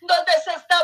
donde se está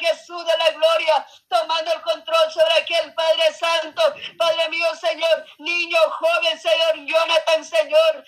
Jesús de la gloria, tomando el control sobre aquel Padre Santo, Padre mío, Señor, niño, joven, Señor, Jonathan, Señor,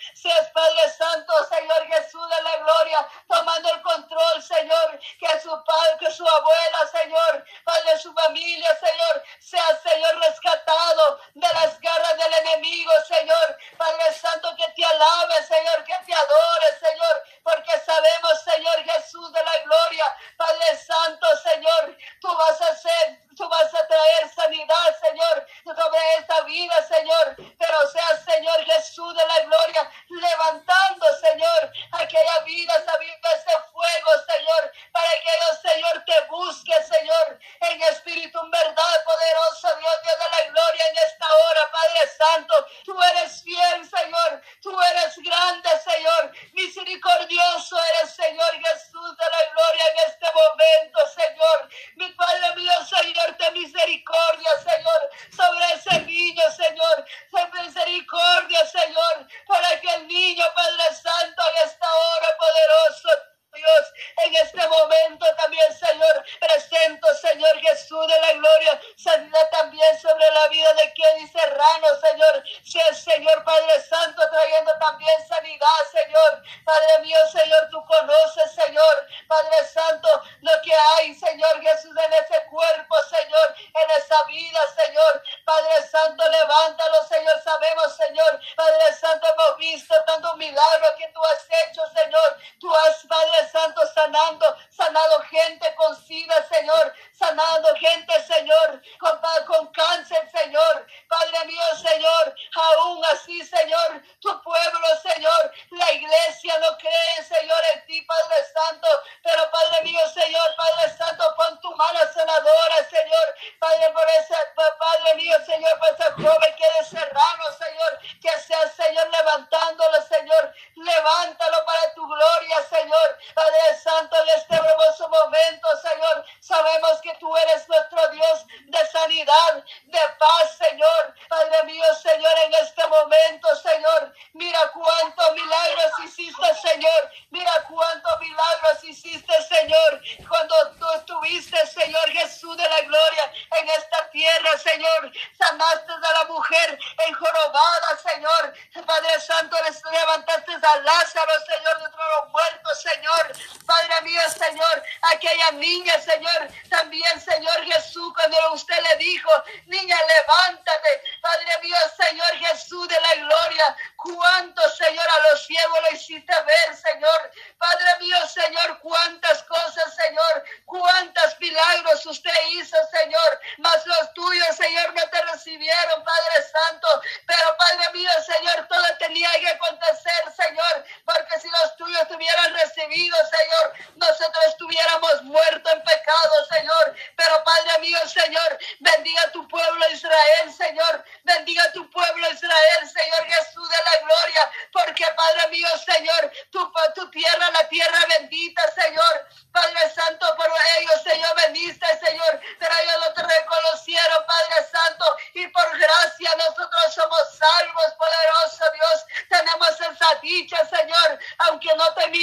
También, Señor. Presento, Señor Jesús de la gloria, sanidad también sobre la vida de Kenny Serrano, Señor. Si el Señor Padre Santo trayendo también sanidad, Señor. Padre mío, Señor, tú conoces, Señor. Padre Santo, lo que hay, Señor Jesús, en ese cuerpo, Señor, en esa vida, Señor. Padre Santo, levántalo, Señor. Sabemos, Señor. Padre Santo, hemos visto tantos milagros que tú has hecho, Señor. Tú has, Padre Santo, sanando, sanado gente con sida, Señor sanando gente, Señor, con, con cáncer, Señor. Padre mío, Señor, aún así, Señor, tu pueblo, Señor, la iglesia no cree, Señor, en ti, Padre Santo. Pero Padre mío, Señor, Padre Santo, pon tu mano sanadora, Señor. Padre, por ese, Padre mío, Señor, por ese joven que es serrano, Señor, que sea, Señor, levantándolo, Señor. Levántalo para tu gloria, Señor. Padre Santo, en este hermoso momento, Señor, sabemos que tú eres nuestro Dios de sanidad, de paz, Señor. Padre mío, Señor, en este momento, Señor, mira cuántos milagros hiciste, Señor. Mira cuántos milagros hiciste, Señor.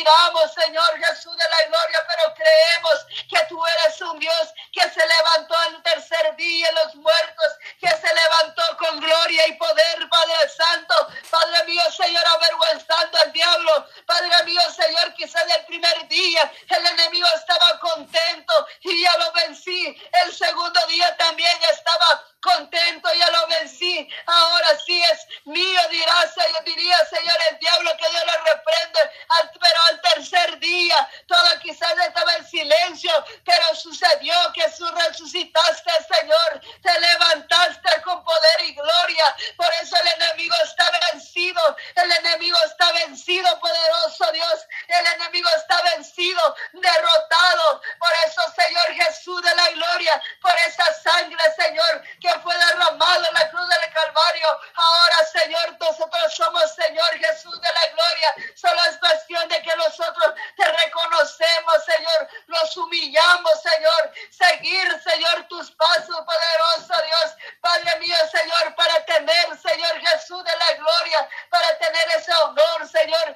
miramos, Señor Jesús de la gloria, pero creemos que tú eres un Dios que se levantó el tercer día en los muertos, que se levantó con gloria y poder, Padre Santo, Padre mío, Señor, avergüenzando al diablo, Padre mío, Señor, quizá del primer día el enemigo estaba contento y ya lo vencí. El segundo día también estaba contento, y ya lo vencí. Ahora sí es mío, dirá, Señor, diría, Señor, el diablo que Dios lo reprende. Pero al tercer día, todo quizás estaba en silencio, pero sucedió que resucitaste, Señor, te levantaste con poder y gloria. Por eso el enemigo está vencido, el enemigo está vencido, poderoso poderoso oh Dios. El enemigo está vencido, derrotado. Por eso, Señor Jesús de la gloria, por esa sangre, Señor, que fue derramado en la cruz del Calvario. Ahora, Señor, nosotros somos, Señor Jesús de la gloria. Solo es cuestión de que nosotros te reconocemos, Señor. Los humillamos, Señor. Seguir, Señor, tus pasos, poderoso Dios. Padre mío, Señor, para tener, Señor Jesús de la gloria, para tener ese honor, Señor,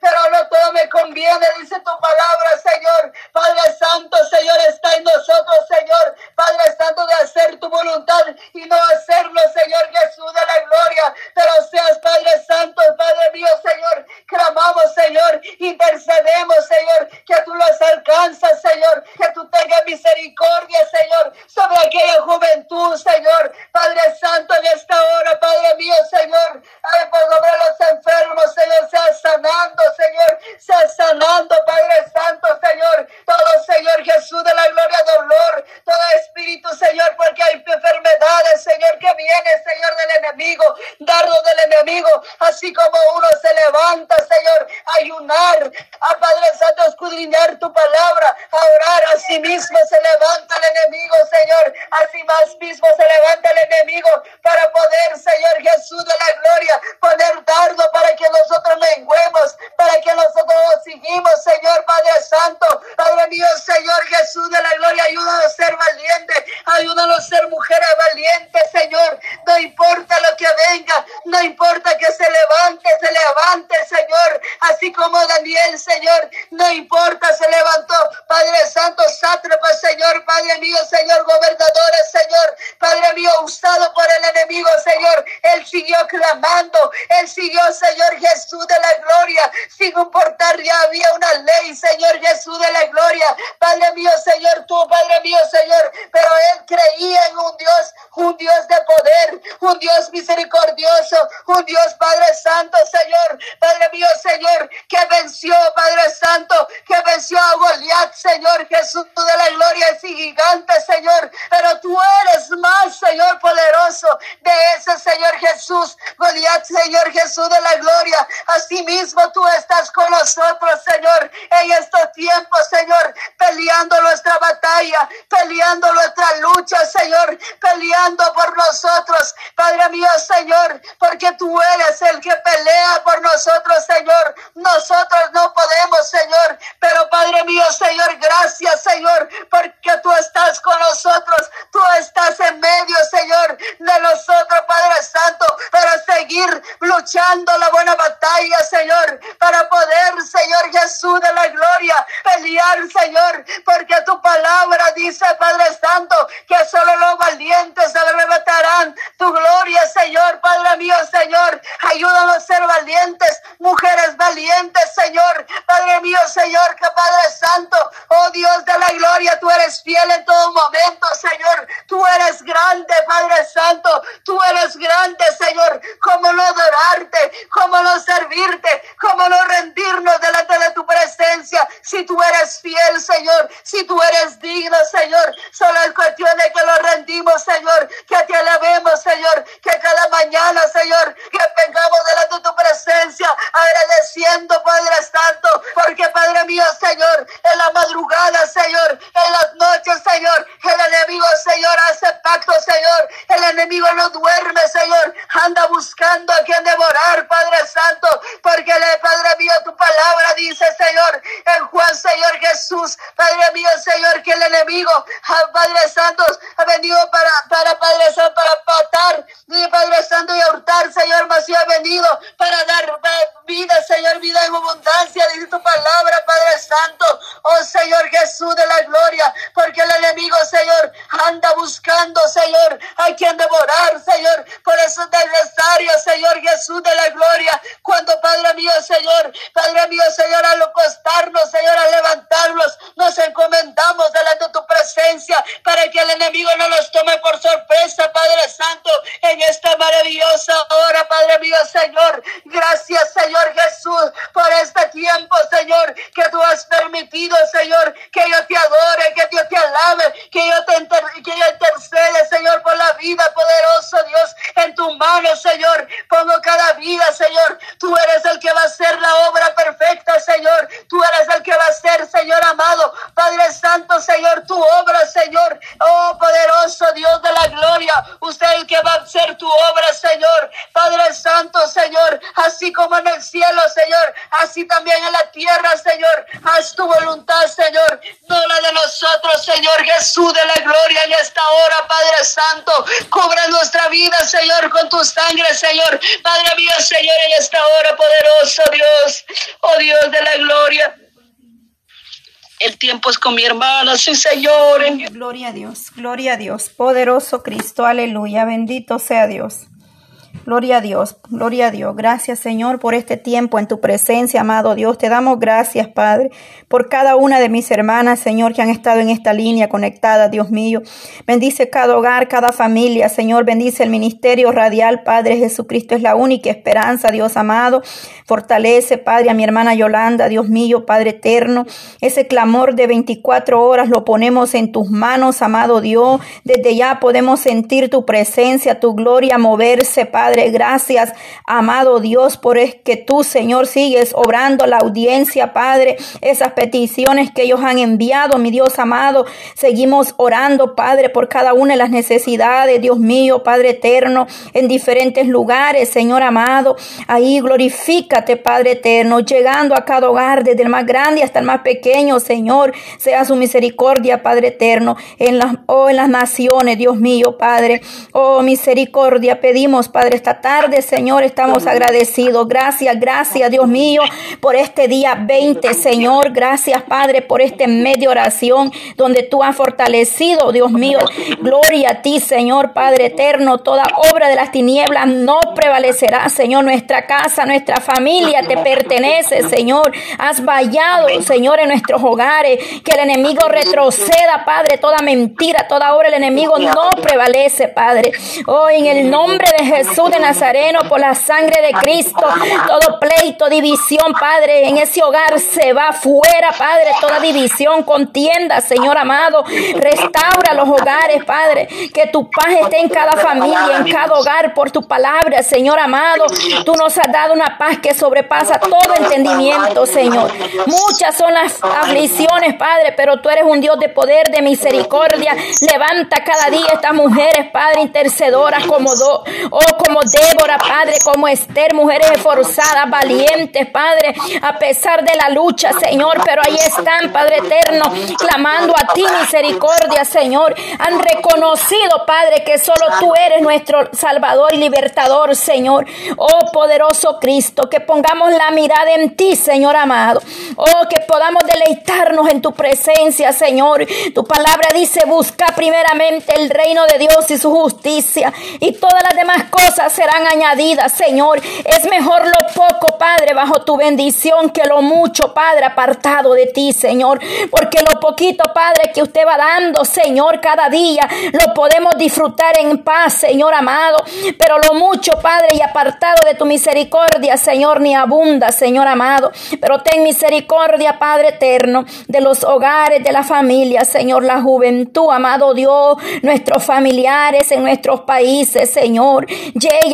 pero no todo me conviene, dice tu palabra, Señor. Padre Santo, Señor, está en nosotros, Señor. Padre Santo, de hacer tu voluntad y no hacerlo, Señor Jesús de la gloria. Pero seas, Padre Santo, Padre mío, Señor. Clamamos, Señor. Intercedemos, Señor. Que tú los alcanzas, Señor. Que tú tengas misericordia, Señor. Sobre aquella juventud, Señor. Padre Santo, en esta hora, Padre mío, Señor. Ay, por sobre los enfermos, Señor. Sea sanando, Señor. Sea sanando, Padre Santo, Señor. Todo, Señor Jesús de la gloria, dolor. Todo espíritu, Señor, porque hay enfermedades, Señor, que viene, Señor, del enemigo. Dardo del enemigo. Así como uno se levanta, Señor, a ayunar. A Padre Santo, escudriñar tu palabra. A orar a sí mismo se levanta el enemigo, Señor. Así más mismo se levanta el enemigo para poder, Señor Jesús de la gloria, poner dardo para que nosotros menguemos, para que nosotros nos seguimos, Señor Padre Santo. Padre mío, Señor Jesús de la gloria, ayúdanos a ser valientes, ayúdanos a ser mujeres valientes, Señor. No importa lo que venga, no importa que se levante, se levante, Señor. Así como Daniel, Señor, no importa, se levantó, Padre Santo, sátrapa, Señor, Padre mío, Señor, gobernadores, Señor, Padre mío, usado por el enemigo, Señor. Él siguió clamando, él siguió, Señor Jesús de la gloria, sin importar, ya había una ley, Señor Jesús de la gloria. Padre mío, Señor, tú, Padre mío, Señor, pero él creía en un Dios, un Dios de poder, un Dios misericordioso, un Dios Padre Santo, Señor, Padre mío, Señor, que venció, Padre Santo, que venció a Goliat, Señor Jesús de la gloria, ese gigante, Señor, pero tú eres más, Señor poderoso de ese Señor Jesús, Goliat, Señor Jesús de la gloria, asimismo tú estás con nosotros, Señor, en estos tiempos, Señor, peleando nuestra batalla, peleando nuestra lucha, Señor, peleando por nosotros, Padre mío, Señor, porque tú eres el que pelea por nosotros, Señor. Nosotros no podemos, Señor, pero Padre mío, Señor, gracias, Señor, porque tú estás con nosotros, tú estás en medio, Señor, de nosotros, Padre Santo, para seguir luchando la buena batalla, Señor, para poder, Señor Jesús de la gloria, pelear, Señor, porque tu palabra dice, Padre Santo, que solo los valientes arrebatarán tu gloria, Señor, Padre mío, Señor, ayúdanos a ser valientes, mujeres valientes, Señor, Padre mío, Señor, que Padre Santo, oh Dios de la gloria, tú eres fiel en todo momento, Señor, tú eres grande, Padre Santo, tú eres grande, Señor, cómo no adorarte, cómo no servirte, cómo no rendirnos delante de tu presencia, si tú eres fiel, Señor, si tú eres digno, Señor, solo es cuestión de que lo rendimos, Señor, que te alabemos, Señor, que cada mañana, Señor, que vengamos delante de tu presencia, agradeciendo, Padre Santo, porque Padre mío, Señor, en la madrugada, Señor, en las noches, Señor, el enemigo, Señor, hace pacto, Señor, el enemigo no duerme, Señor, anda buscando a quien devorar, Padre Santo, porque el Padre mío, tu palabra dice, Señor, en Juan, Señor Jesús, Padre mío, Señor, que el enemigo, Padre Santo, ha venido para, para Padre Santo, para patar, y Padre Santo, y a hurtar, Señor, mas ha venido para dar vida, Señor, vida vida en abundancia, dice tu palabra, Padre Santo. Oh Señor Jesús de la gloria, porque el enemigo, Señor, anda buscando, Señor, a quien devorar, Señor, por esos adversarios, Señor Jesús de la gloria. Cuando, Padre mío, Señor, Padre mío, Señor, al acostarnos, Señor, a levantarnos, nos encomendamos delante de tu presencia para que el enemigo no nos tome por sorpresa, Padre Santo, en esta maravillosa hora, Padre mío, Señor. Gracias, Señor Jesús, por este tiempo, Señor, que tú has permitido, Señor, que yo te adore, que yo te alabe, que yo te que yo intercede, Señor, por la vida, poderoso Dios, en tu mano, Señor. Pongo cada vida, Señor. Tú eres el que va a hacer la obra perfecta, Señor. Tú eres el que va a hacer, Señor amado. Padre Santo, Señor, tu obra, Señor. Oh, poderoso Dios de la gloria. Usted el que va a hacer tu obra, Señor. Padre Santo, Señor. Así como en el cielo, Señor. Así también en la tierra, Señor. Haz tu voluntad, Señor. No la de nosotros, Señor Jesús de la gloria en esta hora, Padre Cubre nuestra vida, Señor, con tu sangre, Señor. Padre mío, Señor, en esta hora, poderoso Dios. Oh Dios de la gloria. El tiempo es con mi hermana, sí, Señor. Gloria a Dios, gloria a Dios. Poderoso Cristo, aleluya. Bendito sea Dios. Gloria a Dios, gloria a Dios. Gracias Señor por este tiempo en tu presencia, amado Dios. Te damos gracias, Padre, por cada una de mis hermanas, Señor, que han estado en esta línea conectada, Dios mío. Bendice cada hogar, cada familia, Señor. Bendice el ministerio radial, Padre Jesucristo es la única esperanza, Dios amado. Fortalece, Padre, a mi hermana Yolanda, Dios mío, Padre eterno. Ese clamor de 24 horas lo ponemos en tus manos, amado Dios. Desde ya podemos sentir tu presencia, tu gloria moverse, Padre Padre. Gracias, amado Dios, por es que tú, Señor, sigues obrando la audiencia, Padre. Esas peticiones que ellos han enviado, mi Dios amado. Seguimos orando, Padre, por cada una de las necesidades, Dios mío, Padre eterno, en diferentes lugares, Señor amado. Ahí glorifícate, Padre eterno, llegando a cada hogar, desde el más grande hasta el más pequeño, Señor. Sea su misericordia, Padre eterno, en las, oh, en las naciones, Dios mío, Padre. Oh, misericordia, pedimos, Padre esta tarde, Señor, estamos agradecidos. Gracias, gracias, Dios mío, por este día 20, Señor. Gracias, Padre, por este medio oración donde tú has fortalecido, Dios mío. Gloria a ti, Señor, Padre eterno. Toda obra de las tinieblas no prevalecerá, Señor. Nuestra casa, nuestra familia te pertenece, Señor. Has vallado, Señor, en nuestros hogares. Que el enemigo retroceda, Padre. Toda mentira, toda obra del enemigo no prevalece, Padre. Oh, en el nombre de Jesús de Nazareno, por la sangre de Cristo. Todo pleito, división, Padre, en ese hogar se va fuera, Padre. Toda división, contienda, Señor amado. Restaura los hogares, Padre. Que tu paz esté en cada familia, en cada hogar, por tu palabra, Señor amado. Tú nos has dado una paz que sobrepasa todo entendimiento, Señor. Muchas son las aflicciones, Padre, pero tú eres un Dios de poder, de misericordia. Levanta cada día estas mujeres, Padre, intercedoras como, do, oh, como Débora, Padre, como Esther, mujeres esforzadas, valientes, Padre, a pesar de la lucha, Señor, pero ahí están, Padre eterno, clamando a ti misericordia, Señor. Han reconocido, Padre, que solo tú eres nuestro Salvador y Libertador, Señor. Oh, poderoso Cristo, que pongamos la mirada en ti, Señor amado. Oh, que podamos deleitarnos en tu presencia, Señor. Tu palabra dice, busca primeramente el reino de Dios y su justicia y todas las demás cosas serán añadidas, Señor. Es mejor lo poco, Padre, bajo tu bendición que lo mucho, Padre, apartado de ti, Señor. Porque lo poquito, Padre, que usted va dando, Señor, cada día, lo podemos disfrutar en paz, Señor amado. Pero lo mucho, Padre, y apartado de tu misericordia, Señor, ni abunda, Señor amado. Pero ten misericordia, Padre eterno, de los hogares, de la familia, Señor, la juventud, amado Dios, nuestros familiares en nuestros países, Señor.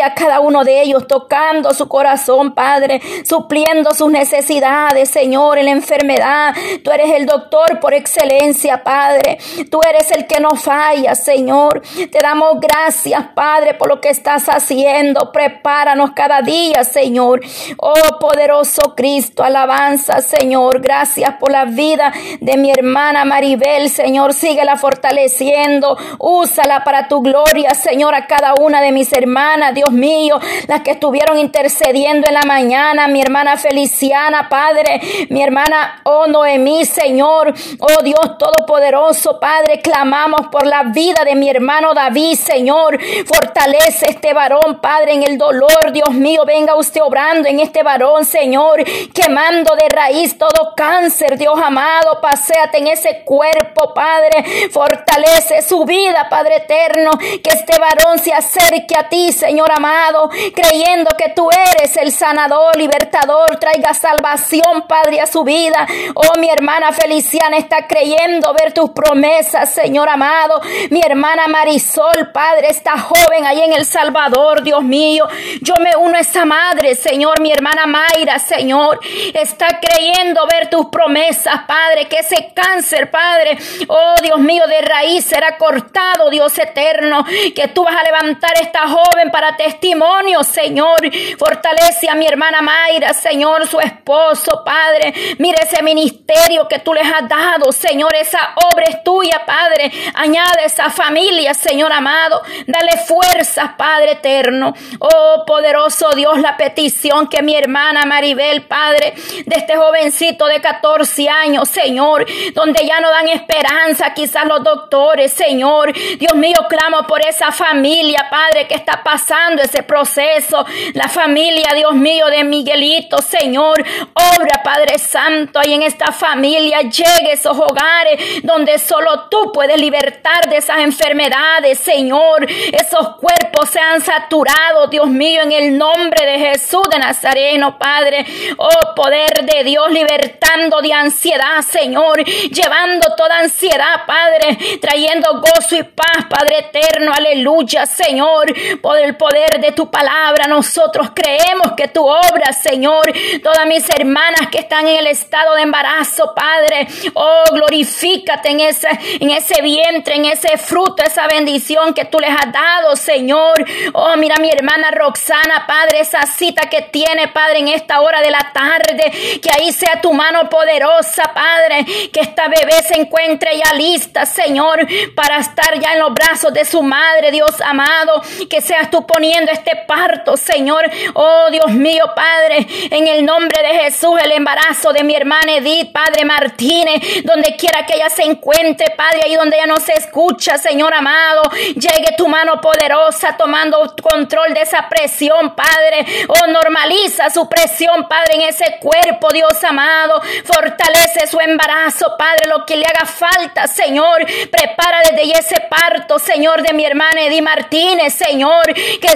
A cada uno de ellos tocando su corazón, Padre, supliendo sus necesidades, Señor, en la enfermedad. Tú eres el doctor por excelencia, Padre. Tú eres el que no falla, Señor. Te damos gracias, Padre, por lo que estás haciendo. Prepáranos cada día, Señor. Oh, poderoso Cristo, alabanza, Señor. Gracias por la vida de mi hermana Maribel, Señor. Síguela fortaleciendo. Úsala para tu gloria, Señor, a cada una de mis hermanas Dios mío, las que estuvieron intercediendo en la mañana, mi hermana Feliciana, Padre, mi hermana, oh Noemí, Señor, oh Dios Todopoderoso, Padre, clamamos por la vida de mi hermano David, Señor, fortalece este varón, Padre, en el dolor, Dios mío, venga usted obrando en este varón, Señor, quemando de raíz todo cáncer, Dios amado, paséate en ese cuerpo, Padre, fortalece su vida, Padre eterno, que este varón se acerque a ti, Señor amado, creyendo que tú eres el sanador, libertador, traiga salvación, Padre, a su vida. Oh, mi hermana Feliciana está creyendo ver tus promesas, Señor amado. Mi hermana Marisol, Padre, está joven ahí en El Salvador, Dios mío. Yo me uno a esa madre, Señor, mi hermana Mayra, Señor, está creyendo ver tus promesas, Padre, que ese cáncer, Padre, oh Dios mío, de raíz será cortado, Dios eterno, que tú vas a levantar esta joven para testimonio, Señor. Fortalece a mi hermana Mayra, Señor, su esposo, Padre. Mire ese ministerio que tú les has dado, Señor, esa obra es tuya, Padre. Añade esa familia, Señor amado. Dale fuerzas, Padre eterno. Oh, poderoso Dios, la petición que mi hermana Maribel, Padre, de este jovencito de 14 años, Señor, donde ya no dan esperanza, quizás los doctores, Señor. Dios mío, clamo por esa familia, Padre, que está pasando ese proceso. La familia, Dios mío, de Miguelito, Señor. Obra, Padre Santo, ahí en esta familia. Llegue a esos hogares donde solo tú puedes libertar de esas enfermedades, Señor. Esos cuerpos sean saturados, Dios mío, en el nombre de Jesús de Nazareno, Padre. Oh, poder de Dios, libertando de ansiedad, Señor. Llevando toda ansiedad, Padre. Trayendo gozo y paz, Padre eterno. Aleluya, Señor. Por el poder de tu palabra, nosotros creemos que tu obra, Señor. Todas mis hermanas que están en el estado de embarazo, Padre. Oh, glorifícate en ese, en ese vientre, en ese fruto, esa bendición que tú les has dado, Señor. Oh, mira mi hermana Roxana, Padre, esa cita que tiene, Padre, en esta hora de la tarde. Que ahí sea tu mano poderosa, Padre. Que esta bebé se encuentre ya lista, Señor, para estar ya en los brazos de su madre, Dios amado. Que seas tú poniendo este parto, Señor. Oh, Dios mío, Padre, en el nombre de Jesús, el embarazo de mi hermana Edith, Padre Martínez, donde quiera que ella se encuentre, Padre, ahí donde ella no se escucha, Señor amado, llegue tu mano poderosa tomando control de esa presión, Padre. Oh, normaliza su presión, Padre, en ese cuerpo, Dios amado. Fortalece su embarazo, Padre, lo que le haga falta, Señor. Prepara desde ese parto, Señor, de mi hermana Edith Martínez, Señor.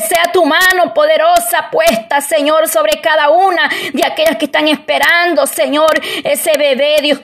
Sea tu mano poderosa puesta, Señor, sobre cada una de aquellas que están esperando, Señor, ese bebé, Dios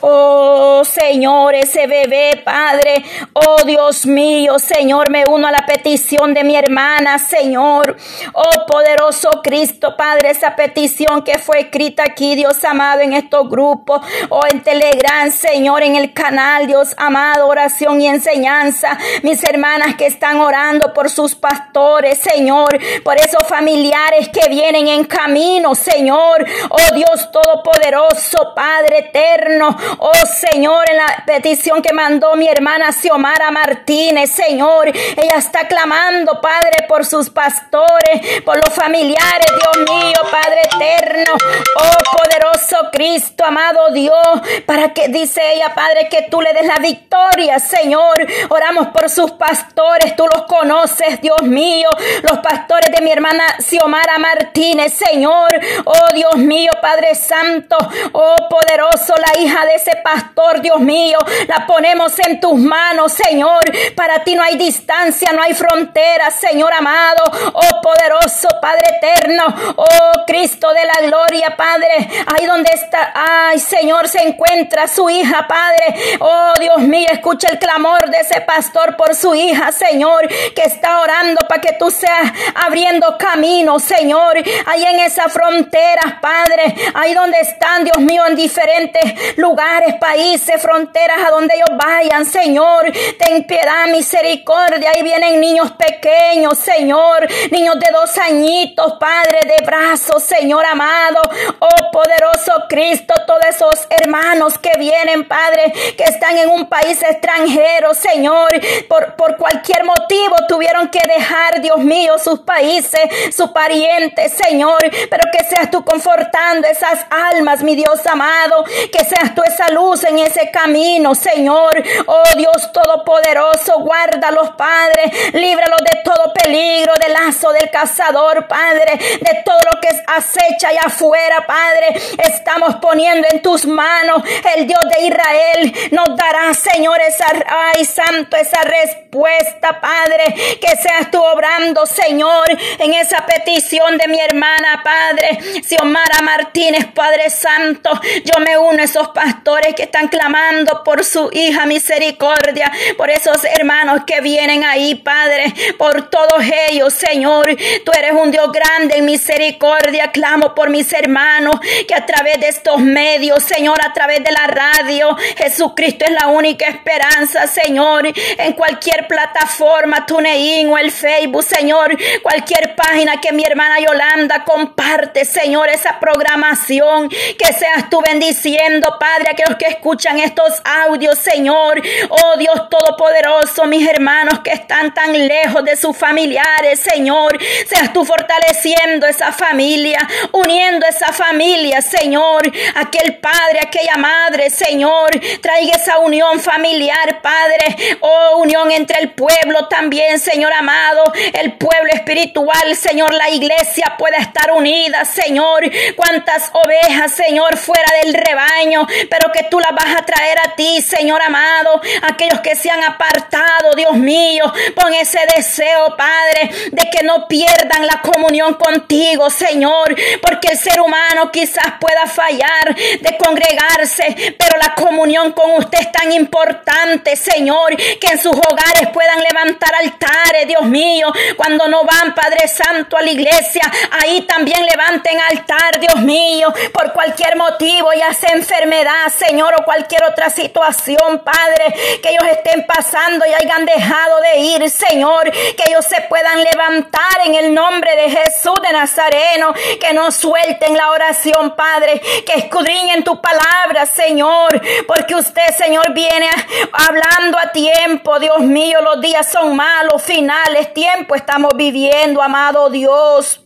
Oh Señor, ese bebé, Padre. Oh Dios mío, Señor, me uno a la petición de mi hermana, Señor. Oh poderoso Cristo, Padre, esa petición que fue escrita aquí, Dios amado, en estos grupos. Oh en Telegram, Señor, en el canal, Dios amado, oración y enseñanza. Mis hermanas que están orando por sus pastores, Señor, por esos familiares que vienen en camino, Señor. Oh Dios Todopoderoso, Padre eterno. Oh Señor, en la petición que mandó mi hermana Xiomara Martínez, Señor, ella está clamando, Padre, por sus pastores, por los familiares, Dios mío, Padre eterno. Oh poderoso Cristo, amado Dios, para que dice ella, Padre, que tú le des la victoria, Señor. Oramos por sus pastores, tú los conoces, Dios mío, los pastores de mi hermana Xiomara Martínez, Señor. Oh Dios mío, Padre Santo, oh poderoso, la hija de ese pastor, Dios mío. La ponemos en tus manos, Señor. Para ti no hay distancia, no hay frontera, Señor amado. Oh poderoso Padre eterno. Oh Cristo de la gloria, Padre. Ahí donde está, ay Señor, se encuentra su hija, Padre. Oh Dios mío, escucha el clamor de ese pastor por su hija, Señor, que está orando para que tú seas abriendo camino, Señor. Ahí en esa frontera, Padre. Ahí donde están, Dios mío, en diferentes lugares países, fronteras, a donde ellos vayan, Señor. Ten piedad, misericordia. Ahí vienen niños pequeños, Señor. Niños de dos añitos, Padre, de brazos, Señor amado. Oh poderoso Cristo, todos esos hermanos que vienen, Padre, que están en un país extranjero, Señor. Por, por cualquier motivo tuvieron que dejar, Dios mío, sus países, sus parientes, Señor. Pero que seas tú confortando esas almas, mi Dios amado. Que seas tú esa luz en ese camino, Señor. Oh Dios Todopoderoso, guárdalos, Padre. Líbralos de todo peligro, del lazo del cazador, Padre. De todo lo que acecha allá afuera, Padre. Estamos poniendo en tus manos. El Dios de Israel nos dará, Señor, esa, ay, santo, esa respuesta, Padre. Que seas tú obrando, Señor, en esa petición de mi hermana, Padre. Xiomara Martínez, Padre Santo. Yo me uno a esos pastores que están clamando por su hija misericordia, por esos hermanos que vienen ahí, Padre, por todos ellos, Señor. Tú eres un Dios grande en misericordia. Clamo por mis hermanos que a través de estos medios, Señor, a través de la radio, Jesucristo es la única esperanza, Señor. En cualquier plataforma, TuneIn o el Facebook, Señor, cualquier página que mi hermana Yolanda comparte, Señor, esa programación, que seas tú bendiciendo, Padre, aquellos que escuchan estos audios, Señor. Oh Dios Todopoderoso, mis hermanos que están tan lejos de sus familiares, Señor. Seas tú fortaleciendo esa familia, uniendo esa familia, Señor. Aquel padre, aquella madre, Señor. Traiga esa unión familiar, Padre. Oh, unión entre el pueblo también, Señor amado. El pueblo espiritual, Señor. La iglesia pueda estar unida, Señor. Cuántas ovejas, Señor, fuera del rebaño, que tú las vas a traer a ti, Señor amado. Aquellos que se han apartado, Dios mío, pon ese deseo, Padre, de que no pierdan la comunión contigo, Señor, porque el ser humano quizás pueda fallar de congregarse, pero la comunión con usted es tan importante, Señor, que en sus hogares puedan levantar altares, Dios mío, cuando no van, Padre Santo, a la iglesia, ahí también levanten altar, Dios mío, por cualquier motivo, ya sea enfermedad, Señor, o cualquier otra situación, Padre, que ellos estén pasando y hayan dejado de ir, Señor, que ellos se puedan levantar en el nombre de Jesús de Nazareno, que no suelten la oración, Padre, que escudriñen tu palabra, Señor, porque usted, Señor, viene hablando a tiempo, Dios mío, los días son malos, finales, tiempo estamos viviendo, amado Dios.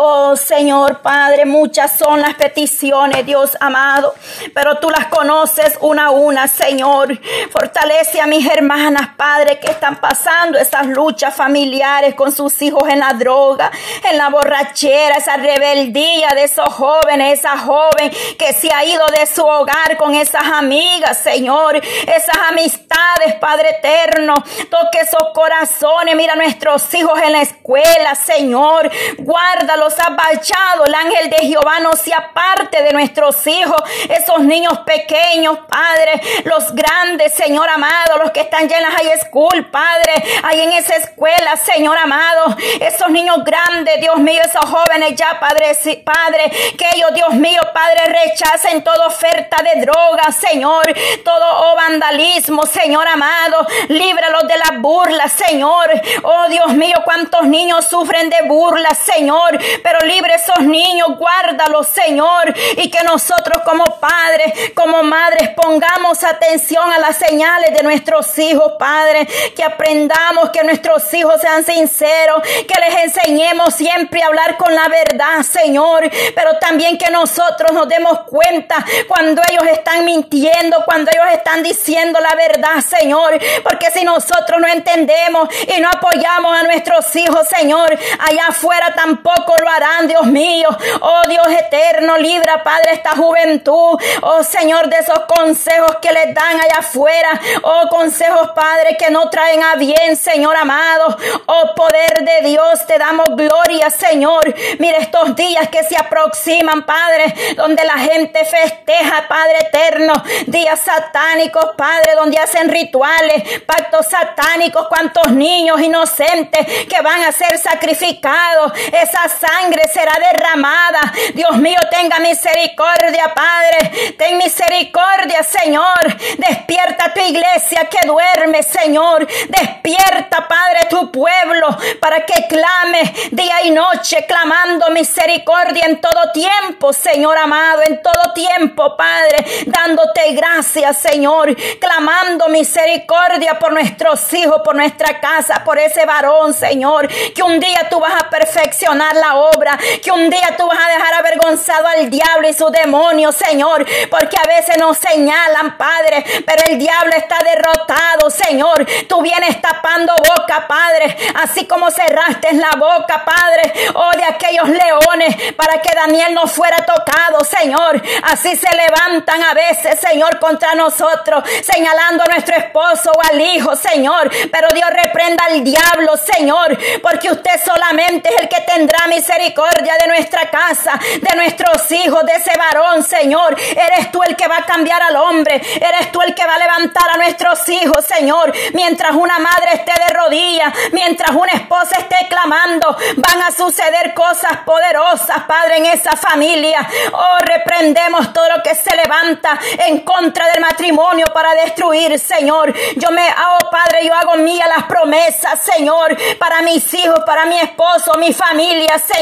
Oh Señor Padre, muchas son las peticiones, Dios amado, pero tú las conoces una a una, Señor. Fortalece a mis hermanas, Padre, que están pasando esas luchas familiares con sus hijos en la droga, en la borrachera, esa rebeldía de esos jóvenes, esa joven que se ha ido de su hogar con esas amigas, Señor, esas amistades, Padre eterno. Toque esos corazones, mira a nuestros hijos en la escuela, Señor. Guárdalos ha bachado. El ángel de Jehová no se aparte de nuestros hijos, esos niños pequeños, Padre, los grandes, Señor amado, los que están ya en la high school, Padre, ahí en esa escuela, Señor amado, esos niños grandes, Dios mío, esos jóvenes ya, Padre, Padre, que ellos, Dios mío, Padre, rechacen toda oferta de drogas, Señor, todo oh, vandalismo, Señor amado, líbralos de las burlas, Señor, oh Dios mío, cuántos niños sufren de burlas, Señor, pero libre esos niños, guárdalos, Señor, y que nosotros como padres, como madres, pongamos atención a las señales de nuestros hijos, Padre, que aprendamos que nuestros hijos sean sinceros, que les enseñemos siempre a hablar con la verdad, Señor, pero también que nosotros nos demos cuenta cuando ellos están mintiendo, cuando ellos están diciendo la verdad, Señor, porque si nosotros no entendemos y no apoyamos a nuestros hijos, Señor, allá afuera tampoco lo harán, Dios mío. Oh Dios eterno, libra, Padre, esta juventud. Oh Señor, de esos consejos que les dan allá afuera. Oh consejos, Padre, que no traen a bien, Señor amado. Oh poder de Dios, te damos gloria, Señor. Mira estos días que se aproximan, Padre, donde la gente festeja, Padre eterno. Días satánicos, Padre, donde hacen rituales, pactos satánicos. Cuántos niños inocentes que van a ser sacrificados. Esas sangre será derramada. Dios mío, tenga misericordia, Padre. Ten misericordia, Señor. Despierta tu iglesia que duerme, Señor. Despierta, Padre, tu pueblo para que clame día y noche, clamando misericordia en todo tiempo, Señor amado, en todo tiempo, Padre, dándote gracias, Señor, clamando misericordia por nuestros hijos, por nuestra casa, por ese varón, Señor, que un día tú vas a perfeccionar la obra, que un día tú vas a dejar avergonzado al diablo y su demonio, Señor, porque a veces nos señalan, Padre, pero el diablo está derrotado, Señor. Tú vienes tapando boca, Padre, así como cerraste la boca, Padre, oh, de aquellos leones, para que Daniel no fuera tocado, Señor. Así se levantan a veces, Señor, contra nosotros, señalando a nuestro esposo o al hijo, Señor. Pero Dios reprenda al diablo, Señor, porque usted solamente es el que tendrá misericordia de nuestra casa, de nuestros hijos, de ese varón, Señor. Eres tú el que va a cambiar al hombre, eres tú el que va a levantar a nuestros hijos, Señor. Mientras una madre esté de rodillas, mientras una esposa esté clamando, van a suceder cosas poderosas, Padre, en esa familia. Oh, reprendemos todo lo que se levanta en contra del matrimonio para destruir, Señor. Yo me hago, Padre, yo hago mía las promesas, Señor, para mis hijos, para mi esposo, mi familia, Señor.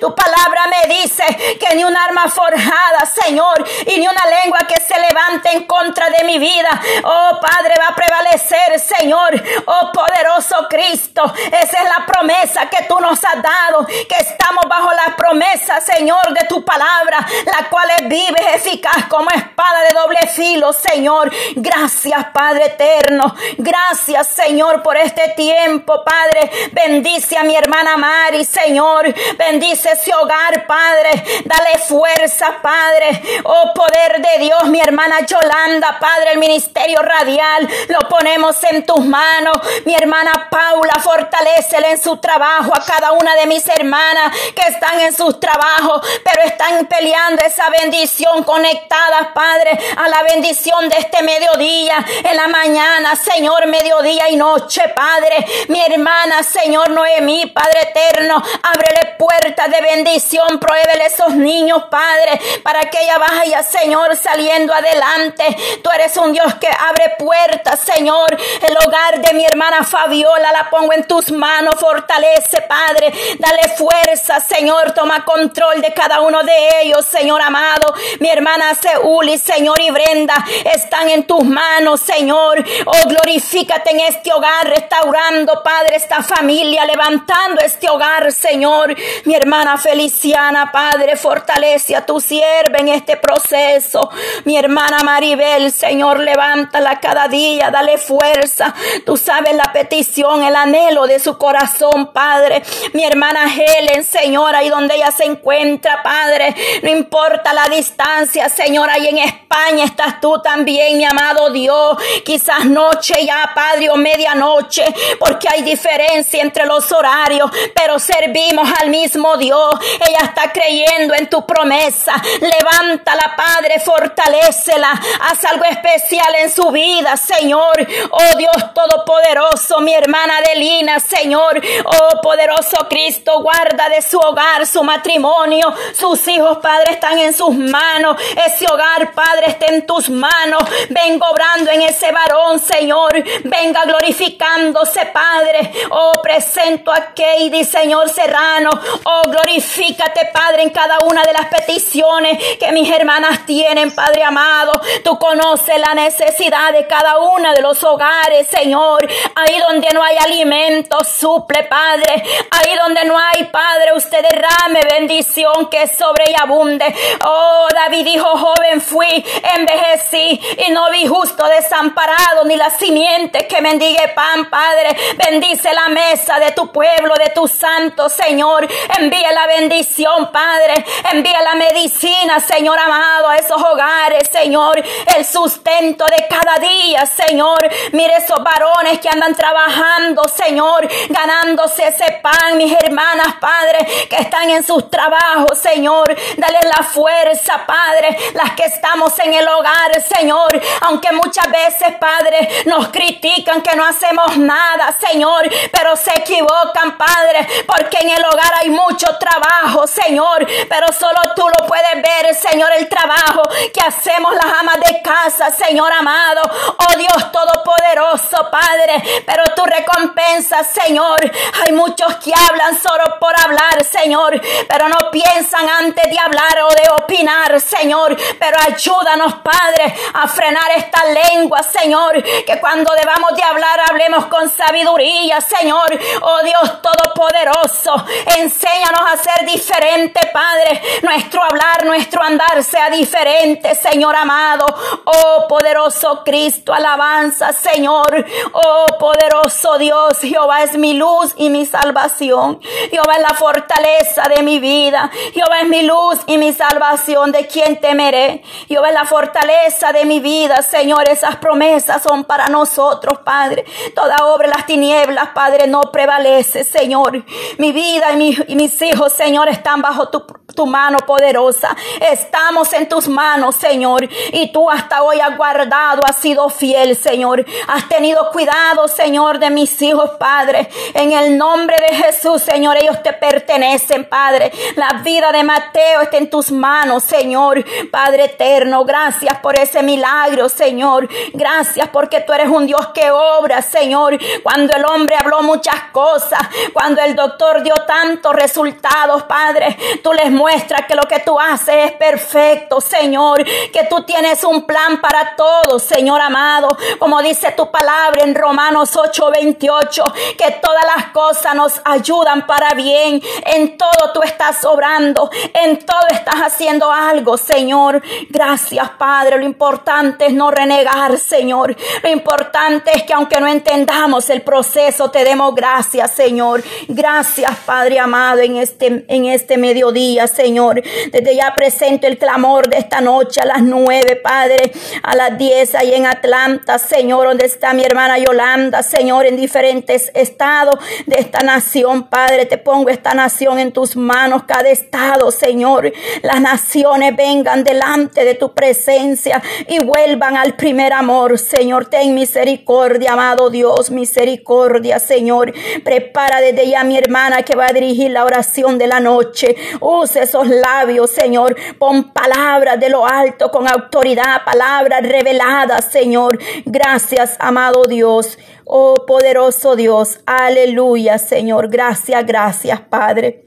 Tu palabra me dice que ni un arma forjada, Señor, y ni una lengua que se levante en contra de mi vida, oh Padre, va a prevalecer, Señor. Oh poderoso Cristo, esa es la promesa que tú nos has dado, que estamos bajo la promesa, Señor, de tu palabra, la cual es viva, es eficaz como espada de doble filo, Señor. Gracias, Padre eterno. Gracias, Señor, por este tiempo, Padre. Bendice a mi hermana Mari, Señor. Bendice ese hogar, Padre. Dale fuerza, Padre. Oh poder de Dios, mi hermana Yolanda, Padre, el ministerio radial. Lo ponemos en tus manos. Mi hermana Paula, fortalecele en su trabajo a cada una de mis hermanas que están en sus trabajos, pero están peleando esa bendición conectadas, Padre, a la bendición de este mediodía, en la mañana, Señor, mediodía y noche, Padre. Mi hermana, Señor Noemí, Padre eterno, ábrele puertas de bendición, pruébele esos niños, Padre, para que ella vaya, Señor, saliendo adelante. Tú eres un Dios que abre puertas, Señor. El hogar de mi hermana Fabiola la pongo en tus manos, fortalece, Padre. Dale fuerza, Señor, toma control de cada uno de ellos, Señor amado. Mi hermana Seuli, Señor, y Brenda están en tus manos, Señor. Oh, glorifícate en este hogar, restaurando, Padre, esta familia, levantando este hogar, Señor. Mi hermana Feliciana, Padre, fortalece a tu sierva en este proceso. Mi hermana Maribel, Señor, levántala cada día, dale fuerza. Tú sabes la petición, el anhelo de su corazón, Padre. Mi hermana Helen, Señor, ahí donde ella se encuentra, Padre. No importa la distancia, Señor, ahí en España estás tú también, mi amado Dios. Quizás noche ya, Padre, o medianoche, porque hay diferencia entre los horarios, pero servimos al mismo Dios. Ella está creyendo en tu promesa. Levántala, Padre, fortalecela. Haz algo especial en su vida, Señor. Oh Dios Todopoderoso, mi hermana Adelina, Señor. Oh poderoso Cristo, guarda de su hogar, su matrimonio, sus hijos, Padre, están en sus manos. Ese hogar, Padre, está en tus manos. Venga obrando en ese varón, Señor. Venga glorificándose, Padre. Oh, presento a Katie, Señor Serrano. Oh, glorifícate, Padre, en cada una de las peticiones que mis hermanas tienen, Padre amado. Tú conoces la necesidad de cada una de los hogares, Señor. Ahí donde no hay alimento, suple, Padre. Ahí donde no hay, Padre, usted derrame bendición que sobre y abunde. Oh, David dijo, joven fui, envejecí y no vi justo desamparado ni la simiente que mendigue pan, Padre. Bendice la mesa de tu pueblo, de tu santo, Señor. Envía la bendición, Padre. Envía la medicina, Señor amado, a esos hogares, Señor. El sustento de cada día, Señor. Mire esos varones que andan trabajando, Señor, ganándose ese pan, mis hermanas, Padre, que están en sus trabajos, Señor. Dale la fuerza, Padre, las que estamos en el hogar, Señor. Aunque muchas veces, Padre, nos critican que no hacemos nada, Señor, pero se equivocan, Padre, porque en el hogar hay mucho trabajo, Señor, pero solo tú lo puedes ver, Señor, el trabajo que hacemos las amas de casa, Señor amado. Oh Dios Todopoderoso, Padre, pero tu recompensa, Señor. Hay muchos que hablan solo por hablar, Señor, pero no piensan antes de hablar o de opinar, Señor. Pero ayúdanos, Padre, a frenar esta lengua, Señor, que cuando debamos de hablar, hablemos con sabiduría, Señor. Oh Dios Todopoderoso, enséñanos a ser diferente, Padre. Nuestro hablar, nuestro andar sea diferente, Señor amado. Oh poderoso Cristo, alabanza, Señor. Oh poderoso Dios, Jehová es mi luz y mi salvación. Jehová es la fortaleza de mi vida. Jehová es mi luz y mi salvación. ¿De quien temeré? Jehová es la fortaleza de mi vida, Señor. Esas promesas son para nosotros, Padre. Toda obra en las tinieblas, Padre, no prevalece, Señor. Mi vida y, mis hijos, Señor, están bajo tu, tu mano poderosa. Estamos en tus manos, Señor. Y tú hasta hoy has guardado, has sido fiel, Señor. Has tenido cuidado, Señor, de mis hijos, Padre. En el nombre de Jesús, Señor, ellos te pertenecen, Padre. La vida de Mateo está en tus manos, Señor. Padre eterno, gracias por ese milagro, Señor. Gracias porque tú eres un Dios que obra, Señor. Cuando el hombre habló muchas cosas, cuando el doctor dio tantos resultados, Padre, tú les muestras que lo que tú haces es perfecto, Señor. Que tú tienes un plan para todos, Señor amado. Como dice tu palabra en Romanos 8:28, que todas las cosas nos ayudan para bien. En todo tú estás obrando, en todo estás haciendo algo, Señor. Gracias, Padre. Lo importante es no renegar, Señor. Lo importante es que aunque no entendamos el proceso, te demos gracias, Señor. Gracias, Padre amado, en este, en este mediodía, Señor. Desde ya presento el clamor de esta noche a las nueve, Padre, a las diez ahí en Atlanta, Señor, donde está mi hermana Yolanda, Señor, en diferentes estados de esta nación, Padre. Te pongo esta nación en tus manos, cada estado, Señor. Las naciones vengan delante de tu presencia y vuelvan al primer amor, Señor. Ten misericordia, amado Dios, misericordia, Señor. Prepara desde ya mi hermana que va a dirigir la oración de la noche. Use esos labios, Señor. Pon palabras de lo alto con autoridad, palabras reveladas, Señor. Gracias, amado Dios. Oh poderoso Dios, aleluya, Señor. Gracias, gracias, Padre.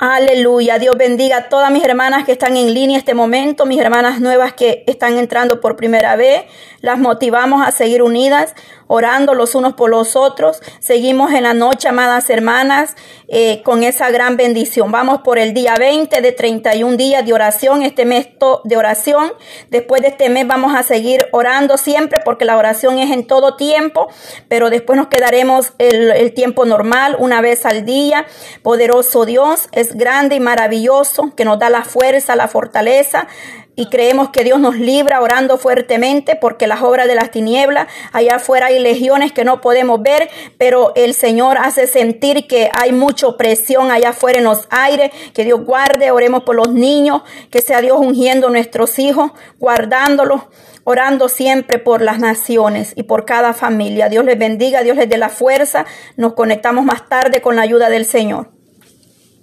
Aleluya. Dios bendiga a todas mis hermanas que están en línea este momento, mis hermanas nuevas que están entrando por primera vez. Las motivamos a seguir unidas orando los unos por los otros. Seguimos en la noche, amadas hermanas, eh, con esa gran bendición. Vamos por el día 20 de 31 días de oración, este mes de oración. Después de este mes vamos a seguir orando siempre porque la oración es en todo tiempo, pero después nos quedaremos el, el tiempo normal, una vez al día. Poderoso Dios es grande y maravilloso, que nos da la fuerza, la fortaleza y creemos que Dios nos libra orando fuertemente porque las obras de las tinieblas, allá afuera hay legiones que no podemos ver, pero el Señor hace sentir que hay mucha presión allá afuera en los aires, que Dios guarde, oremos por los niños, que sea Dios ungiendo nuestros hijos, guardándolos orando siempre por las naciones y por cada familia. Dios les bendiga, Dios les dé la fuerza. Nos conectamos más tarde con la ayuda del Señor.